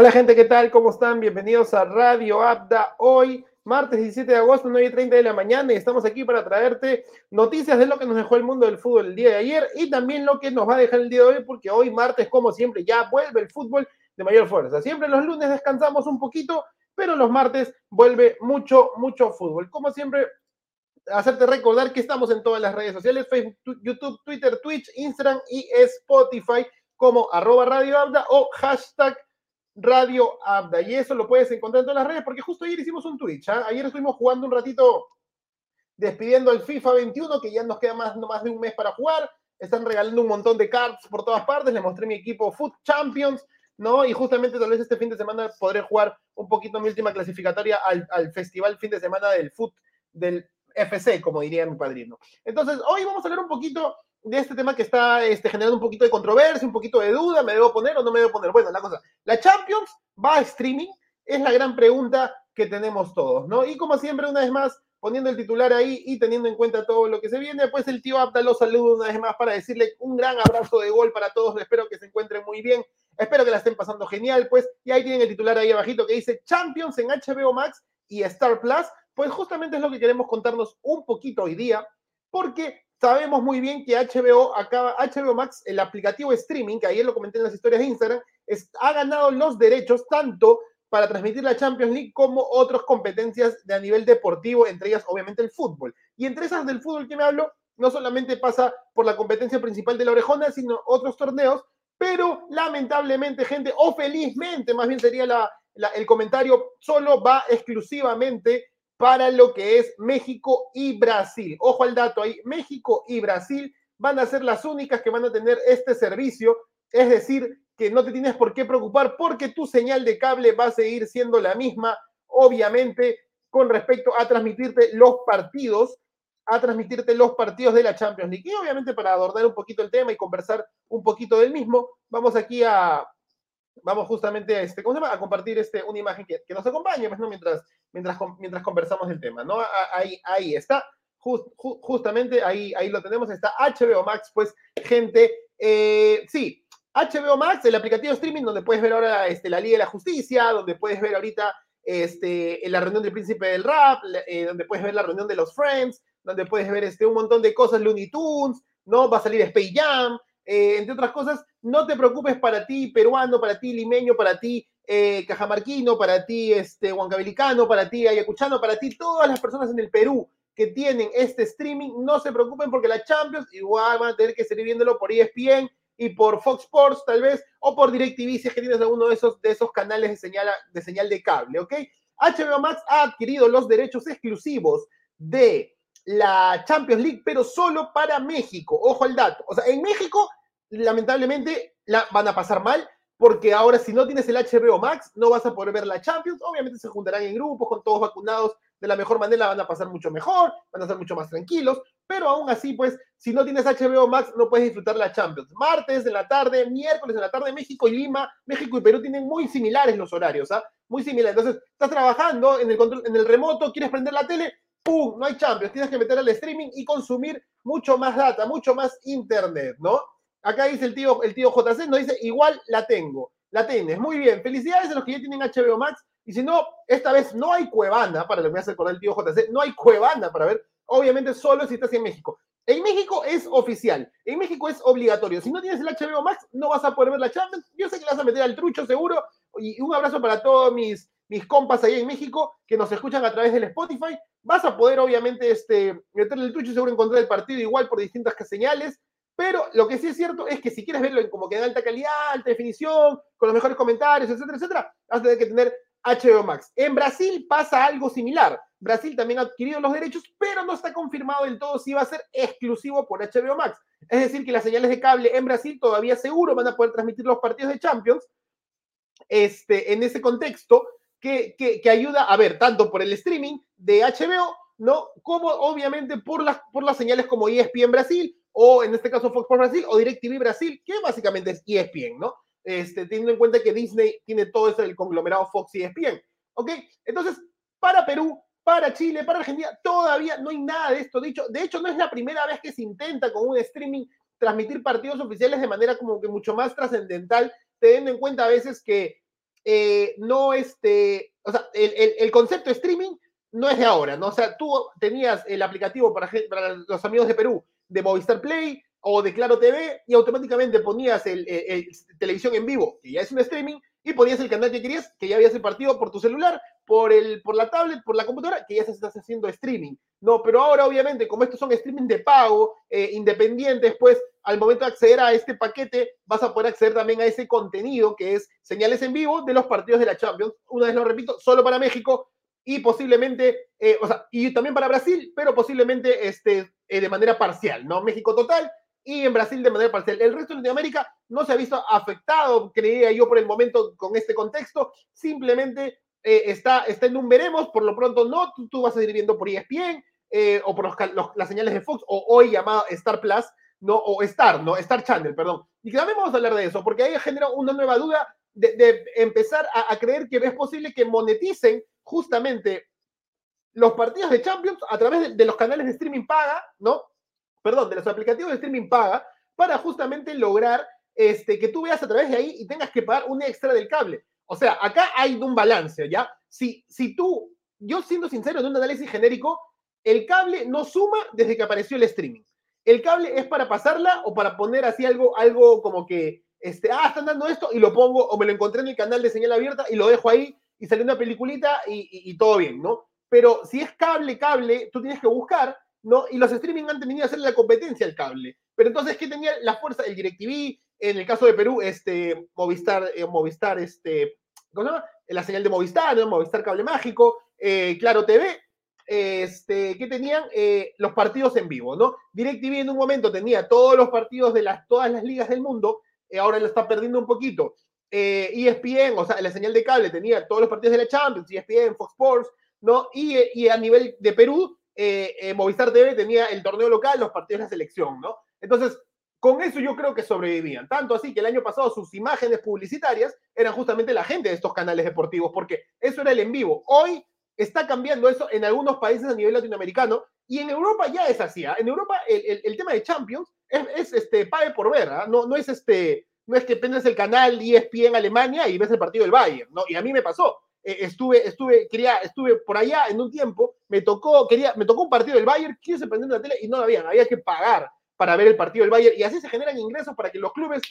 Hola gente, ¿qué tal? ¿Cómo están? Bienvenidos a Radio Abda. Hoy, martes 17 de agosto, 9.30 de la mañana, y estamos aquí para traerte noticias de lo que nos dejó el mundo del fútbol el día de ayer y también lo que nos va a dejar el día de hoy, porque hoy, martes, como siempre, ya vuelve el fútbol de mayor fuerza. Siempre los lunes descansamos un poquito, pero los martes vuelve mucho, mucho fútbol. Como siempre, hacerte recordar que estamos en todas las redes sociales, Facebook, YouTube, Twitter, Twitch, Instagram y Spotify como arroba Radio Abda o hashtag Radio Abda. Y eso lo puedes encontrar en todas las redes, porque justo ayer hicimos un Twitch. ¿ah? Ayer estuvimos jugando un ratito despidiendo el FIFA 21, que ya nos queda más, de un mes para jugar. Están regalando un montón de cards por todas partes. Le mostré mi equipo Foot Champions, ¿no? Y justamente tal vez este fin de semana podré jugar un poquito mi última clasificatoria al, al festival fin de semana del Foot, del FC, como diría mi padrino. Entonces, hoy vamos a hablar un poquito de este tema que está este, generando un poquito de controversia, un poquito de duda, ¿me debo poner o no me debo poner? Bueno, la cosa, ¿la Champions va a streaming? Es la gran pregunta que tenemos todos, ¿no? Y como siempre, una vez más, poniendo el titular ahí y teniendo en cuenta todo lo que se viene, pues el tío Abda lo saludo una vez más para decirle un gran abrazo de gol para todos, espero que se encuentren muy bien, espero que la estén pasando genial, pues, y ahí tienen el titular ahí abajito que dice Champions en HBO Max y Star Plus, pues justamente es lo que queremos contarnos un poquito hoy día, porque sabemos muy bien que HBO acaba, HBO Max, el aplicativo streaming, que ayer lo comenté en las historias de Instagram, ha ganado los derechos tanto para transmitir la Champions League como otras competencias de a nivel deportivo, entre ellas obviamente el fútbol. Y entre esas del fútbol que me hablo, no solamente pasa por la competencia principal de la orejona, sino otros torneos, pero lamentablemente, gente, o felizmente, más bien sería la, el comentario, solo va exclusivamente para lo que es México y Brasil. Ojo al dato ahí, México y Brasil van a ser las únicas que van a tener este servicio, es decir, que no te tienes por qué preocupar porque tu señal de cable va a seguir siendo la misma, obviamente, con respecto a transmitirte los partidos, a transmitirte los partidos de la Champions League. Y obviamente para adornar un poquito el tema y conversar un poquito del mismo, vamos aquí a, vamos justamente a, este, ¿cómo se llama? a compartir este, una imagen que, que nos acompañe, pues, ¿no? mientras, mientras, mientras conversamos el tema. ¿no? Ahí, ahí está, justamente ahí, ahí lo tenemos, está HBO Max, pues gente, eh, sí, HBO Max, el aplicativo streaming donde puedes ver ahora este, la Liga de la Justicia, donde puedes ver ahorita este, la reunión del príncipe del rap, eh, donde puedes ver la reunión de los Friends, donde puedes ver este, un montón de cosas, Looney Tunes, ¿no? Va a salir Space Jam, eh, entre otras cosas, no te preocupes para ti peruano, para ti limeño, para ti eh, cajamarquino, para ti este, huancabilicano, para ti ayacuchano, para ti todas las personas en el Perú que tienen este streaming, no se preocupen porque la Champions igual van a tener que seguir viéndolo por ESPN y por Fox Sports tal vez, o por DirecTV si es que tienes alguno de esos, de esos canales de señal, de señal de cable, ¿ok? HBO Max ha adquirido los derechos exclusivos de la Champions League, pero solo para México. Ojo al dato. O sea, en México, lamentablemente, la van a pasar mal, porque ahora si no tienes el HBO Max, no vas a poder ver la Champions. Obviamente se juntarán en grupos, con todos vacunados de la mejor manera, van a pasar mucho mejor, van a ser mucho más tranquilos, pero aún así, pues, si no tienes HBO Max, no puedes disfrutar la Champions. Martes en la tarde, miércoles en la tarde, México y Lima, México y Perú tienen muy similares los horarios, ¿ah? Muy similares. Entonces, estás trabajando en el, control, en el remoto, quieres prender la tele, ¡pum! No hay Champions, tienes que meter al streaming y consumir mucho más data, mucho más internet, ¿no? Acá dice el tío, el tío JC, nos dice, igual la tengo. La tienes, muy bien. Felicidades a los que ya tienen HBO Max. Y si no, esta vez no hay Cuevana, para lo que me hace acordar el tío JC, no hay Cuevana para ver. Obviamente solo si estás en México. En México es oficial, en México es obligatorio. Si no tienes el HBO Max, no vas a poder ver la Champions. Yo sé que le vas a meter al trucho seguro. Y un abrazo para todos mis, mis compas ahí en México que nos escuchan a través del Spotify. Vas a poder, obviamente, este, meterle el trucho y seguro encontrar el partido igual por distintas señales. Pero lo que sí es cierto es que si quieres verlo en como que en alta calidad, alta definición, con los mejores comentarios, etcétera, etcétera, vas a tener que tener HBO Max. En Brasil pasa algo similar. Brasil también ha adquirido los derechos, pero no está confirmado del todo si va a ser exclusivo por HBO Max. Es decir, que las señales de cable en Brasil todavía seguro van a poder transmitir los partidos de Champions este, en ese contexto que, que, que ayuda a ver tanto por el streaming de HBO, ¿no? Como obviamente por las, por las señales como ESPN Brasil o en este caso Fox Sports Brasil o DirecTV Brasil, que básicamente es ESPN, ¿no? Este, teniendo en cuenta que Disney tiene todo eso el conglomerado Fox y ESPN, ¿ok? Entonces, para Perú, para Chile, para Argentina, todavía no hay nada de esto dicho. De hecho, no es la primera vez que se intenta con un streaming transmitir partidos oficiales de manera como que mucho más trascendental, teniendo en cuenta a veces que eh, no, este, o sea, el, el, concepto de streaming no es de ahora, ¿no? O sea, tú tenías el aplicativo para, para los amigos de Perú de Movistar Play o de Claro TV y automáticamente ponías el, televisión en vivo, que ya es un streaming, y ponías el canal que querías, que ya habías el partido por tu celular, por, el, por la tablet, por la computadora, que ya estás haciendo streaming. No, pero ahora obviamente, como estos son streaming de pago, eh, independientes, pues al momento de acceder a este paquete, vas a poder acceder también a ese contenido que es señales en vivo de los partidos de la Champions. Una vez lo repito, solo para México y posiblemente, eh, o sea, y también para Brasil, pero posiblemente este, eh, de manera parcial, ¿no? México total y en Brasil de manera parcial. El resto de Latinoamérica no se ha visto afectado, creía yo por el momento, con este contexto, simplemente eh, está, está en un veremos, por lo pronto no, tú, vas a ir viendo por ESPN o por las señales de Fox, o hoy llamado Star Plus, ¿no? O Star, ¿no? Star Channel, perdón. Y también vamos a hablar de eso, porque ahí genera una nueva duda de, empezar a, creer que es posible que moneticen justamente los partidos de Champions a través de, los canales de streaming paga, ¿no? Perdón, de los aplicativos de streaming paga, para justamente lograr este, que tú veas a través de ahí y tengas que pagar un extra del cable. O sea, acá hay un balance, ¿ya? Si, si tú, yo siendo sincero, en un análisis genérico, el cable no suma desde que apareció el streaming. El cable es para pasarla o para poner así algo, algo como que, este, ah, están dando esto y lo pongo o me lo encontré en el canal de señal abierta y lo dejo ahí y sale una peliculita y, todo bien, ¿no? Pero si es cable, cable, tú tienes que buscar, ¿no? Y los streaming han tenido que hacer la competencia al cable. Pero entonces, ¿qué tenía la fuerza? El DirecTV, en el caso de Perú, este, Movistar, eh, Movistar, este, ¿cómo se llama? La señal de Movistar, ¿no? Movistar Cable Mágico, eh, Claro TV, este, que tenían eh, los partidos en vivo, ¿no? DirecTV en un momento tenía todos los partidos de las, todas las ligas del mundo, ahora lo está perdiendo un poquito, ESPN, o sea, la señal de cable tenía todos los partidos de la Champions, ESPN, Fox Sports, ¿no? Y, y a nivel de Perú, eh, eh, Movistar TV tenía el torneo local, los partidos de la selección, ¿no? Entonces, con eso yo creo que sobrevivían. Tanto así que el año pasado sus imágenes publicitarias eran justamente la gente de estos canales deportivos, porque eso era el en vivo. Hoy está cambiando eso en algunos países a nivel latinoamericano y en Europa ya es así. ¿ah? En Europa el, el, tema de Champions es, es este, pague por ver, ¿ah? no, no es este no es que prendes el canal ESPN en Alemania y ves el partido del Bayern, ¿no? Y a mí me pasó. Eh, estuve, estuve, quería, estuve por allá en un tiempo, me tocó, quería, me tocó un partido del Bayern, quise prender la tele y no lo habían, había que pagar para ver el partido del Bayern y así se generan ingresos para que los clubes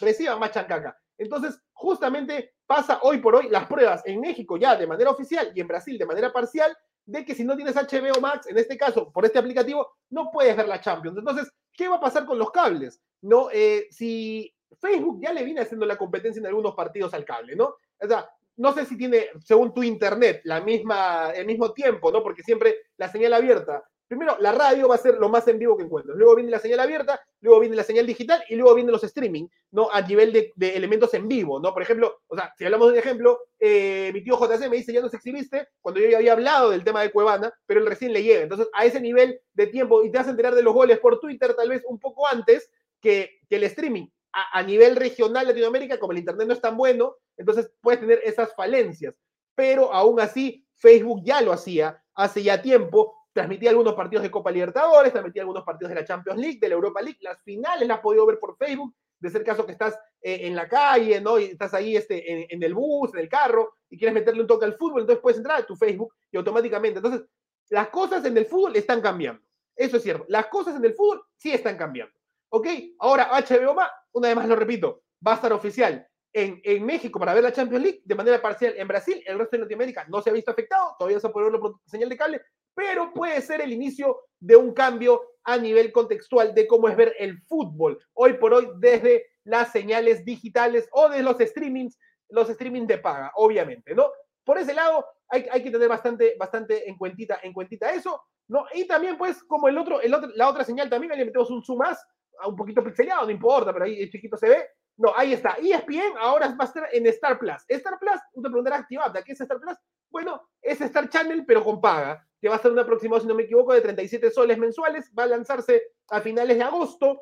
reciban más chancaca. Entonces, justamente pasa hoy por hoy las pruebas en México ya de manera oficial y en Brasil de manera parcial de que si no tienes HBO Max, en este caso, por este aplicativo, no puedes ver la Champions. Entonces, ¿qué va a pasar con los cables? No, eh, si Facebook ya le viene haciendo la competencia en algunos partidos al cable, ¿no? O sea, no sé si tiene, según tu internet, la misma, el mismo tiempo, ¿no? Porque siempre la señal abierta. Primero, la radio va a ser lo más en vivo que encuentro. Luego viene la señal abierta, luego viene la señal digital y luego vienen los streaming, ¿no? A nivel de, elementos en vivo, ¿no? Por ejemplo, o sea, si hablamos de un ejemplo, eh, mi tío JC me dice, ya nos exhibiste, cuando yo ya había hablado del tema de Cuevana, pero él recién le llega. Entonces, a ese nivel de tiempo, y te vas a enterar de los goles por Twitter tal vez un poco antes que, que el streaming a, nivel regional Latinoamérica, como el Internet no es tan bueno, entonces puedes tener esas falencias. Pero aún así, Facebook ya lo hacía hace ya tiempo, transmitía algunos partidos de Copa Libertadores, transmitía algunos partidos de la Champions League, de la Europa League, las finales las has podido ver por Facebook, de ser caso que estás eh, en la calle, ¿no? Y estás ahí este, en, el bus, en el carro, y quieres meterle un toque al fútbol, entonces puedes entrar a tu Facebook y automáticamente. Entonces, las cosas en el fútbol están cambiando. Eso es cierto. Las cosas en el fútbol sí están cambiando. ¿Ok? Ahora, HBO más, una vez más lo repito, va a estar oficial en, en, México para ver la Champions League de manera parcial en Brasil, el resto de Latinoamérica no se ha visto afectado, todavía se puede verlo por señal de cable, pero puede ser el inicio de un cambio a nivel contextual de cómo es ver el fútbol hoy por hoy desde las señales digitales o de los streamings, los streamings de paga, obviamente, ¿no? Por ese lado, hay, hay que tener bastante, bastante en cuentita, en cuentita eso, ¿no? Y también, pues, como el otro, el otro, la otra señal también, ahí le metemos un zoom más, un poquito pixelado, no importa, pero ahí el chiquito se ve. No, ahí está. ESPN ahora va a estar en Star Plus. Star Plus, tú te preguntarás, activada, ¿qué es Star Plus? Bueno, es Star Channel, pero con paga, que va a ser un aproximado, si no me equivoco, de 37 soles mensuales. Va a lanzarse a finales de agosto.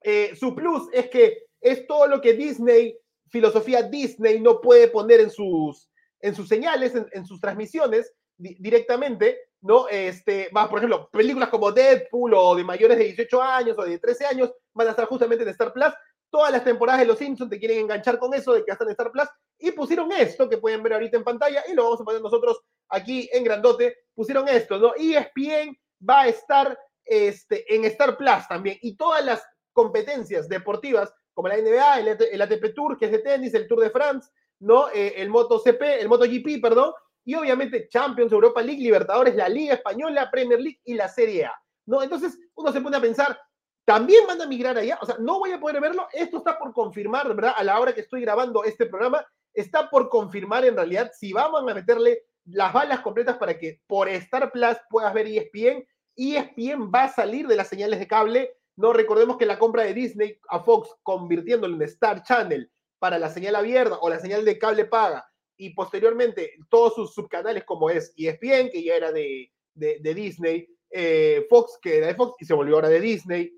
Eh, su plus es que es todo lo que Disney, filosofía Disney, no puede poner en sus, en sus señales, en, sus transmisiones directamente. ¿no? Este, más, por ejemplo, películas como Deadpool o de mayores de 18 años o de 13 años van a estar justamente en Star Plus. Todas las temporadas de Los Simpsons te quieren enganchar con eso de que están en Star Plus y pusieron esto que pueden ver ahorita en pantalla y lo vamos a poner nosotros aquí en grandote. Pusieron esto, ¿no? ESPN va a estar este, en Star Plus también y todas las competencias deportivas como la NBA, el, ATP Tour, que es de tenis, el Tour de France, ¿no? Eh, el MotoCP, el MotoGP, perdón, y obviamente Champions, Europa League, Libertadores, la Liga Española, Premier League y la Serie A, ¿no? Entonces uno se pone a pensar, ¿también van a migrar allá? O sea, no voy a poder verlo, esto está por confirmar, ¿verdad? A la hora que estoy grabando este programa, está por confirmar en realidad si vamos a meterle las balas completas para que por Star Plus puedas ver ESPN. ESPN va a salir de las señales de cable. No recordemos que la compra de Disney a Fox, convirtiéndolo en Star Channel para la señal abierta o la señal de cable paga, y posteriormente todos sus subcanales como es ESPN, que ya era de, de, Disney, eh, Fox, que era de Fox y se volvió ahora de Disney,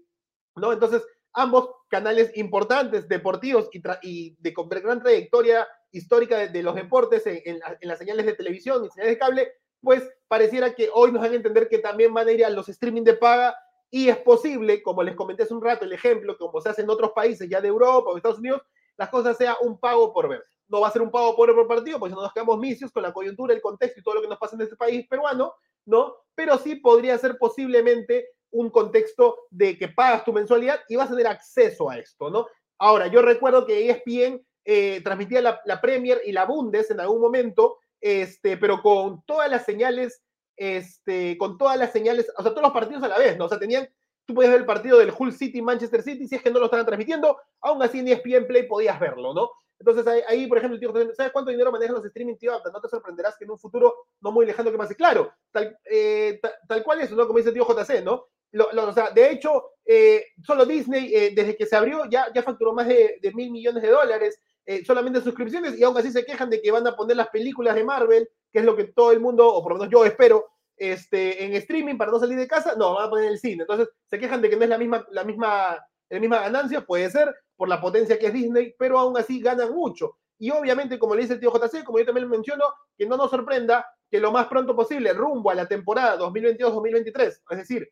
¿no? Entonces, ambos canales importantes, deportivos y, de, gran trayectoria histórica de, los deportes en, las señales de televisión y señales de cable, pues pareciera que hoy nos van a entender que también van a ir a los streaming de paga y es posible, como les comenté hace un rato, el ejemplo, como se hace en otros países ya de Europa o Estados Unidos, las cosas sea un pago por ver. No va a ser un pago por, por partido, porque si no nos quedamos misios con la coyuntura, el contexto y todo lo que nos pasa en este país peruano, ¿no? Pero sí podría ser posiblemente un contexto de que pagas tu mensualidad y vas a tener acceso a esto, ¿no? Ahora, yo recuerdo que ESPN eh, transmitía la, Premier y la Bundes en algún momento, este, pero con todas las señales, este, con todas las señales, o sea, todos los partidos a la vez, ¿no? O sea, tenían, tú podías ver el partido del Hull City, Manchester City, si es que no lo estaban transmitiendo, aún así en ESPN Play podías verlo, ¿no? Entonces ahí, por ejemplo, tío, ¿sabes cuánto dinero manejan los streaming, tío? No te sorprenderás que en un futuro no muy lejano que pase. Claro, tal, eh, tal, cual es, ¿no? Como dice el tío JC, ¿no? O sea, de hecho, eh, solo Disney, desde que se abrió, ya, ya facturó más de, mil millones de dólares. Eh, solamente suscripciones y aún así se quejan de que van a poner las películas de Marvel, que es lo que todo el mundo, o por lo menos yo espero, este, en streaming para no salir de casa, no, van a poner el cine. Entonces se quejan de que no es la misma, la misma, la misma ganancia, puede ser, por la potencia que es Disney, pero aún así ganan mucho. Y obviamente, como le dice el tío JC, como yo también menciono, que no nos sorprenda que lo más pronto posible, rumbo a la temporada 2022-2023, es decir,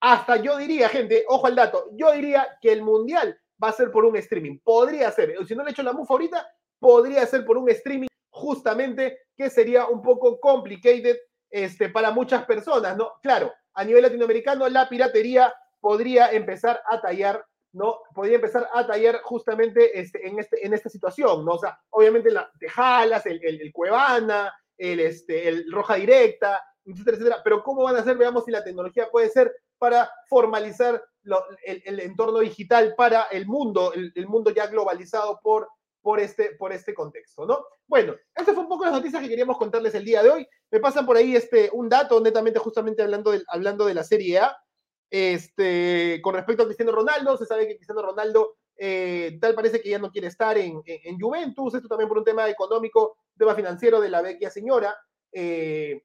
hasta yo diría, gente, ojo al dato, yo diría que el Mundial va a ser por un streaming. Podría ser, si no le he hecho la mufa ahorita, podría ser por un streaming justamente que sería un poco complicated este, para muchas personas, ¿no? Claro, a nivel latinoamericano la piratería podría empezar a tallar, ¿no? Podría empezar a tallar justamente este, en, este, en esta situación, ¿no? O sea, obviamente la Tejalas, el, el, Cuevana, el, este, el Roja Directa, etcétera, etcétera. Pero ¿cómo van a ser? Veamos si la tecnología puede ser para formalizar el, entorno digital para el mundo, el, mundo ya globalizado por, por, este, por este contexto, ¿no? Bueno, estas fue un poco las noticias que queríamos contarles el día de hoy. Me pasan por ahí este, un dato, netamente justamente hablando hablando de la Serie A. Este, con respecto a Cristiano Ronaldo, se sabe que Cristiano Ronaldo eh, tal parece que ya no quiere estar en, en, Juventus, esto también por un tema económico, tema financiero de la vecchia señora. Eh,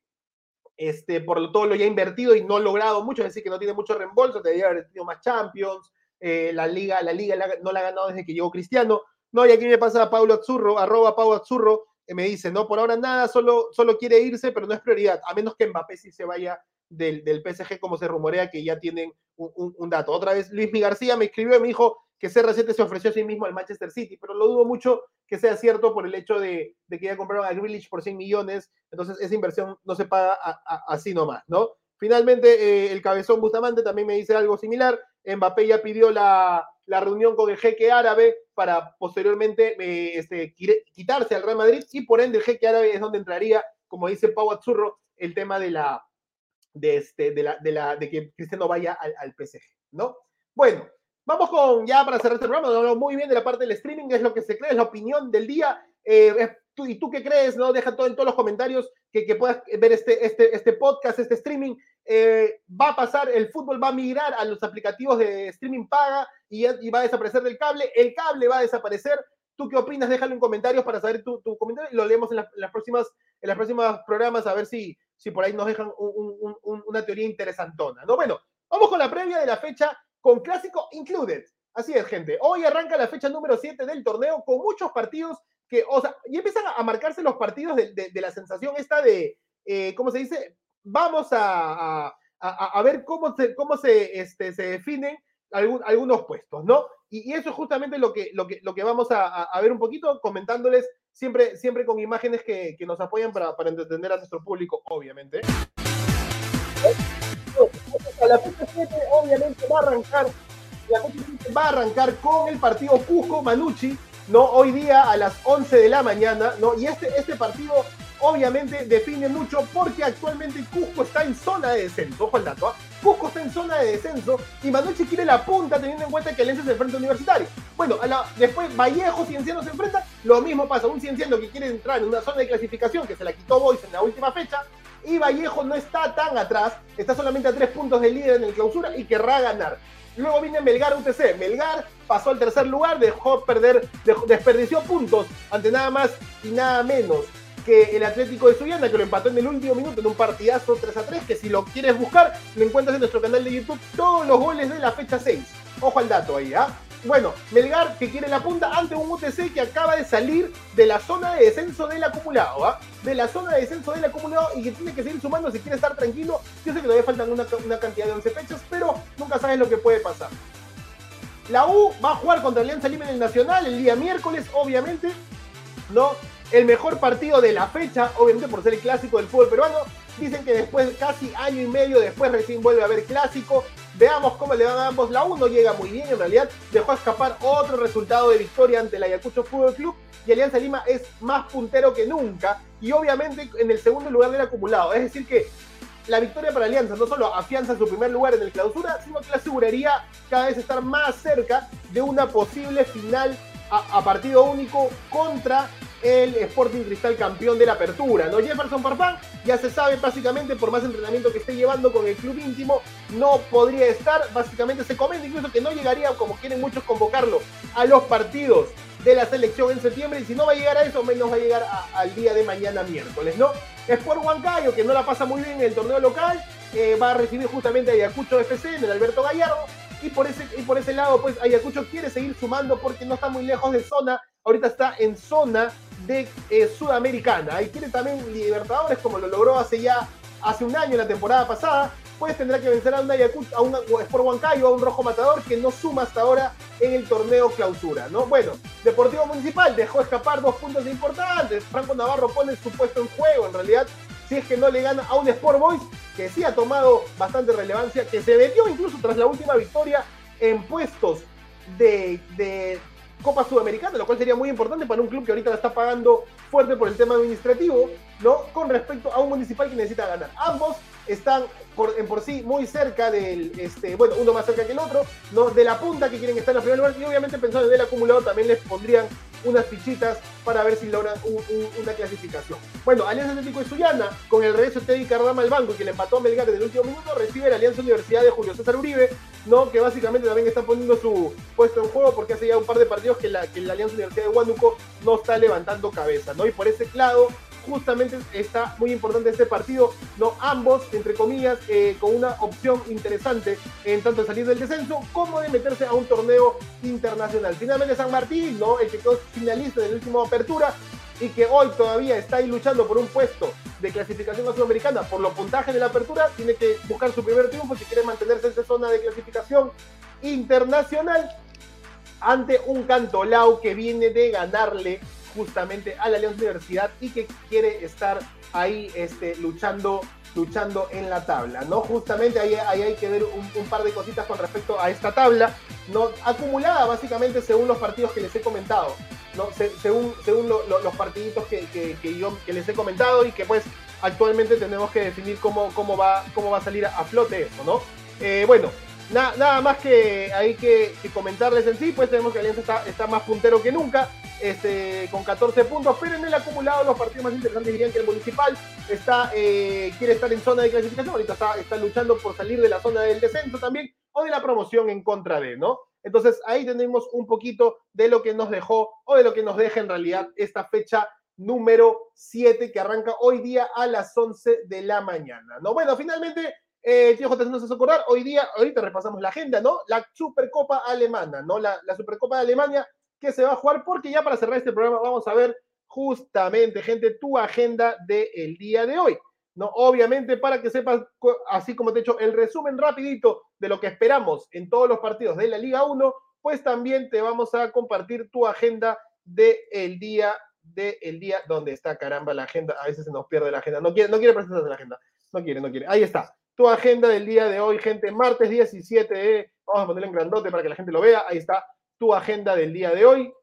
este, por todo lo ya invertido y no logrado mucho, es decir, que no tiene mucho reembolso, debería haber tenido más Champions, eh, la liga, la liga no la ha ganado desde que llegó Cristiano. No, y aquí me pasa Paulo Azzurro, arroba Paulo Azzurro, que me dice, no, por ahora nada, solo, solo quiere irse, pero no es prioridad, a menos que Mbappé sí se vaya del, del PSG, como se rumorea que ya tienen un, un, dato. Otra vez Luis Mi García me escribió y me dijo que CR7 se ofreció a sí mismo al Manchester City, pero lo dudo mucho que sea cierto por el hecho de, de que ya compraron a Grealish por 100 millones, entonces esa inversión no se paga así nomás, ¿no? Finalmente, eh, el cabezón Bustamante también me dice algo similar. Mbappé ya pidió la, la reunión con el jeque árabe para posteriormente eh, este, quitarse al Real Madrid y por ende el jeque árabe es donde entraría, como dice Pau Azzurro, el tema de la de, este, de, la, de, la, de que Cristiano vaya al, al PSG, ¿no? Bueno, Vamos con, ya para cerrar este programa, no, muy bien de la parte del streaming, es lo que se cree, es la opinión del día. Eh, tú, ¿Y tú qué crees? ¿no? Deja todo en todos los comentarios que, que puedas ver este, este, este podcast, este streaming. Eh, va a pasar, el fútbol va a migrar a los aplicativos de streaming paga y, y, va a desaparecer del cable. El cable va a desaparecer. ¿Tú qué opinas? Déjalo en comentarios para saber tu, tu comentario y lo leemos en, las próximas, en las próximas programas a ver si, si por ahí nos dejan un, un, una teoría interesantona. ¿no? Bueno, vamos con la previa de la fecha con clásico included. Así es, gente. Hoy arranca la fecha número 7 del torneo con muchos partidos que, o sea, y empiezan a marcarse los partidos de, la sensación esta de, eh, ¿cómo se dice? Vamos a, ver cómo se, cómo se, este, se definen algunos puestos, ¿no? Y, eso es justamente lo que, lo que, lo que vamos a, ver un poquito comentándoles siempre, siempre con imágenes que, nos apoyan para, para entender a nuestro público, obviamente. La fecha 7 obviamente va a arrancar, la va a arrancar con el partido Cusco-Manucci, ¿no? Hoy día a las 11 de la mañana, ¿no? Y este, este partido obviamente define mucho porque actualmente Cusco está en zona de descenso. Ojo al dato, ¿ah? Cusco está en zona de descenso y Manucci quiere la punta teniendo en cuenta que Alianza se enfrenta a Universitario. Bueno, después Vallejo, Cienciano se enfrenta, lo mismo pasa, un Cienciano que quiere entrar en una zona de clasificación que se la quitó Boys en la última fecha y Vallejo no está tan atrás, está solamente a tres puntos de líder en el clausura y querrá ganar. Luego viene Melgar UTC. Melgar pasó al tercer lugar, dejó perder, desperdició puntos ante nada más y nada menos que el Atlético de Suyana, que lo empató en el último minuto en un partidazo 3 a 3, que si lo quieres buscar, lo encuentras en nuestro canal de YouTube todos los goles de la fecha 6. Ojo al dato ahí, ¿ah? Bueno, Melgar que quiere la punta ante un UTC que acaba de salir de la zona de descenso del acumulado, ¿ah? De la zona de descenso del acumulado y que tiene que seguir sumando si quiere estar tranquilo. Yo sé que todavía faltan una, una cantidad de 11 fechas, pero nunca sabes lo que puede pasar. La U va a jugar contra Alianza Lima en el Nacional el día miércoles, obviamente. ¿No? el mejor partido de la fecha, obviamente por ser el clásico del fútbol peruano. Dicen que después, casi año y medio después, recién vuelve a haber clásico. Veamos cómo le van a ambos. La 1 llega muy bien, en realidad dejó escapar otro resultado de victoria ante el Ayacucho Fútbol Club. Y Alianza Lima es más puntero que nunca. Y obviamente en el segundo lugar del acumulado. Es decir, que la victoria para Alianza no solo afianza su primer lugar en el clausura, sino que le aseguraría cada vez estar más cerca de una posible final a partido único contra el Sporting Cristal campeón de la apertura, ¿no? Jefferson Farfán ya se sabe básicamente por más entrenamiento que esté llevando con el club íntimo, no podría estar, básicamente se comenta incluso que no llegaría, como quieren muchos convocarlo, a los partidos de la selección en septiembre y si no va a llegar a eso, menos va a llegar al día de mañana miércoles, ¿no? Sport Huancayo, que no la pasa muy bien en el torneo local, eh, va a recibir justamente a Ayacucho FC en el Alberto Gallardo y por ese, y por ese lado, pues Ayacucho quiere seguir sumando porque no está muy lejos de zona, ahorita está en zona de eh, Sudamericana. Y quiere también Libertadores, como lo logró hace ya hace un año, la temporada pasada. Pues tendrá que vencer a un Ayacucho, a un Sport Huancayo, a un Rojo Matador que no suma hasta ahora en el torneo clausura, ¿no? Bueno, Deportivo Municipal dejó escapar dos puntos importantes. Franco Navarro pone su puesto en juego, en realidad, si es que no le gana a un Sport Boys que sí ha tomado bastante relevancia, que se metió incluso tras la última victoria en puestos de, Copa Sudamericana, lo cual sería muy importante para un club que ahorita la está pagando fuerte por el tema administrativo, ¿no? Con respecto a un municipal que necesita ganar. Ambos están en por sí muy cerca del, este, bueno, uno más cerca que el otro, ¿no? De la punta que quieren estar en la primera lugar y obviamente pensando en el acumulado también les pondrían unas fichitas para ver si logran una clasificación. Bueno, Alianza Atlético de Sullana, con el regreso de Teddy Cardama al banco, que le empató a Melgar en el último minuto, recibe la Alianza Universidad de Julio César Uribe, ¿no? que básicamente también está poniendo su puesto en juego porque hace ya un par de partidos que la, que la Alianza Universidad de Huánuco no está levantando cabeza. ¿no? Y por ese lado, justamente está muy importante este partido, ¿no? Ambos, entre comillas, eh, con una opción interesante en tanto de salir del descenso como de meterse a un torneo internacional. Finalmente San Martín, ¿no? El que quedó finalista de la última apertura y que hoy todavía está ahí luchando por un puesto de clasificación sudamericana por los puntajes de la apertura, tiene que buscar su primer triunfo si quiere mantenerse en esa zona de clasificación internacional ante un Cantolao que viene de ganarle justamente a la Alianza Universidad y que quiere estar ahí este, luchando, luchando en la tabla, ¿no? Justamente ahí, ahí hay que ver un, par de cositas con respecto a esta tabla, ¿no? Acumulada básicamente según los partidos que les he comentado, ¿no? según según los partiditos que, que, yo que les he comentado y que pues actualmente tenemos que definir cómo, cómo, va, cómo va a salir a, flote eso, ¿no? Eh, bueno, nada más que hay que, comentarles en sí, pues tenemos que Alianza está más puntero que nunca, este, con 14 puntos, pero en el acumulado los partidos más interesantes dirían que el Municipal está, eh, quiere estar en zona de clasificación, ahorita está, está luchando por salir de la zona del descenso también, o de la promoción en contra de, ¿no? Entonces ahí tenemos un poquito de lo que nos dejó, o de lo que nos deja en realidad esta fecha número 7 que arranca hoy día a las 11 de la mañana, ¿no? Bueno, finalmente eh, tío J, nos hace acordar, hoy día, ahorita repasamos la agenda, ¿no? La Supercopa Alemana, ¿no? La, la, Supercopa de Alemania que se va a jugar, porque ya para cerrar este programa vamos a ver justamente, gente, tu agenda del día de hoy. ¿no? Obviamente, para que sepas, así como te he hecho el resumen rapidito de lo que esperamos en todos los partidos de la Liga 1, pues también te vamos a compartir tu agenda del el día del día. ¿Dónde está, caramba, la agenda? A veces se nos pierde la agenda. No quiere, no quiere presentarse la agenda. No quiere, no quiere. Ahí está. Tu agenda del día de hoy, gente. Martes 17 de... Vamos a ponerlo en grandote para que la gente lo vea. Ahí está tu agenda del día de hoy.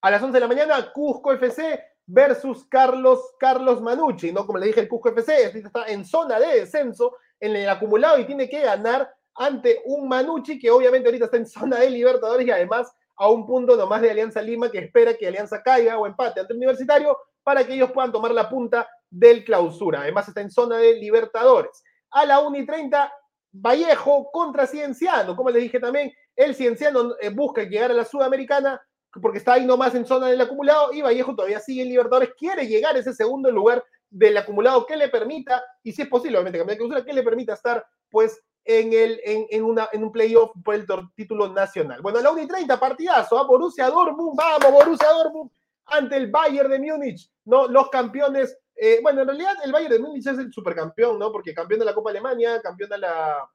A las 11 de la mañana, Cusco FC versus Carlos, Carlos Manucci, ¿no? Como le dije, el Cusco FC está en zona de descenso en el acumulado y tiene que ganar ante un Manucci que obviamente ahorita está en zona de Libertadores y además a un punto nomás de Alianza Lima que espera que Alianza caiga o empate ante el Universitario para que ellos puedan tomar la punta del clausura. Además está en zona de Libertadores. A la 1 y 30, Vallejo contra Cienciano. Como les dije también, el Cienciano eh, busca llegar a la Sudamericana porque está ahí nomás en zona del acumulado y Vallejo todavía sigue en Libertadores, quiere llegar a ese segundo lugar del acumulado que le permita, y si es posible, obviamente cambiar de clausura, que le permita estar pues en, el, en, una, en un playoff por el título nacional. Bueno, la 1 y 30, partidazo, a ¿ah? Borussia Dortmund, vamos, Borussia Dortmund, ante el Bayern de Múnich, ¿no? Los campeones, eh, bueno, en realidad el Bayern de Múnich es el supercampeón, ¿no? Porque campeón de la Copa Alemania, campeón de la,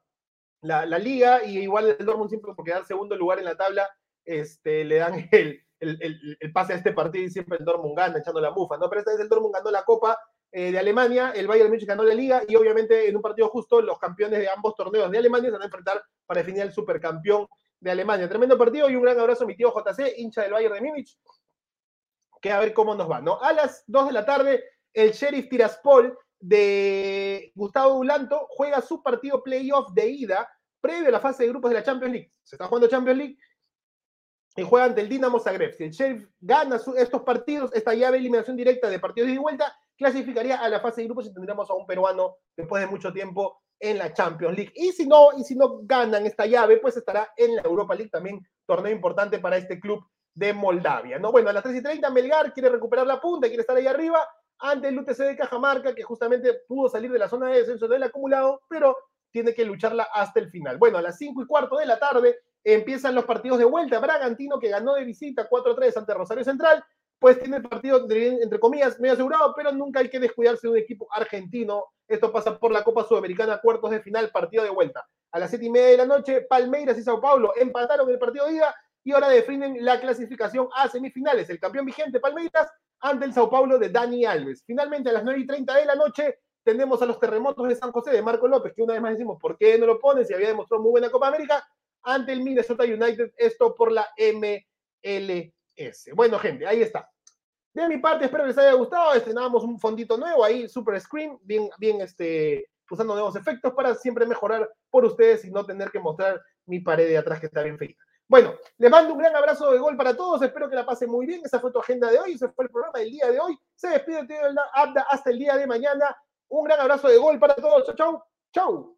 la, la Liga, y igual el Dortmund siempre por quedar segundo lugar en la tabla, este, le dan el, el, el, pase a este partido y siempre el Dortmund gana, echando la mufa, ¿no? Pero esta vez el Dortmund ganó la Copa eh, de Alemania, el Bayern Múnich ganó la Liga y obviamente en un partido justo los campeones de ambos torneos de Alemania se van a enfrentar para definir al supercampeón de Alemania. Tremendo partido y un gran abrazo a mi tío JC, hincha del Bayern de Múnich, que a ver cómo nos va, ¿no? A las 2 de la tarde, el Sheriff Tiraspol de Gustavo Ulanto juega su partido playoff de ida previo a la fase de grupos de la Champions League. Se está jugando Champions League y juega ante el Dinamo Zagreb. Si el Sheriff gana estos partidos, esta llave de eliminación directa de partidos de vuelta, clasificaría a la fase de grupos y tendríamos a un peruano después de mucho tiempo en la Champions League. Y si no, y si no ganan esta llave, pues estará en la Europa League también, torneo importante para este club de Moldavia. ¿no? Bueno, a las 3 y 30 Melgar quiere recuperar la punta, quiere estar ahí arriba ante el UTC de Cajamarca, que justamente pudo salir de la zona de descenso del acumulado, pero tiene que lucharla hasta el final. Bueno, a las 5 y cuarto de la tarde, empiezan los partidos de vuelta. Bragantino, que ganó de visita 4-3 ante Rosario Central, pues tiene el partido, entre comillas, medio asegurado, pero nunca hay que descuidarse de un equipo argentino. Esto pasa por la Copa Sudamericana, cuartos de final, partido de vuelta. A las 7 y media de la noche, Palmeiras y Sao Paulo empataron el partido de ida y ahora definen la clasificación a semifinales. El campeón vigente, Palmeiras, ante el Sao Paulo de Dani Alves. Finalmente, a las 9 y 30 de la noche, tenemos a los terremotos de San José de Marco López, que una vez más decimos, ¿por qué no lo ponen si había demostrado muy buena Copa América? ante el Minnesota United, esto por la MLS. Bueno, gente, ahí está. De mi parte, espero que les haya gustado. Estrenamos un fondito nuevo ahí, super screen, bien, bien, este, usando nuevos efectos para siempre mejorar por ustedes y no tener que mostrar mi pared de atrás que está bien feita. Bueno, les mando un gran abrazo de gol para todos. Espero que la pasen muy bien. Esa fue tu agenda de hoy. Ese fue el programa del día de hoy. Se despide de Abda hasta el día de mañana. Un gran abrazo de gol para todos. Chau, chau. Chau.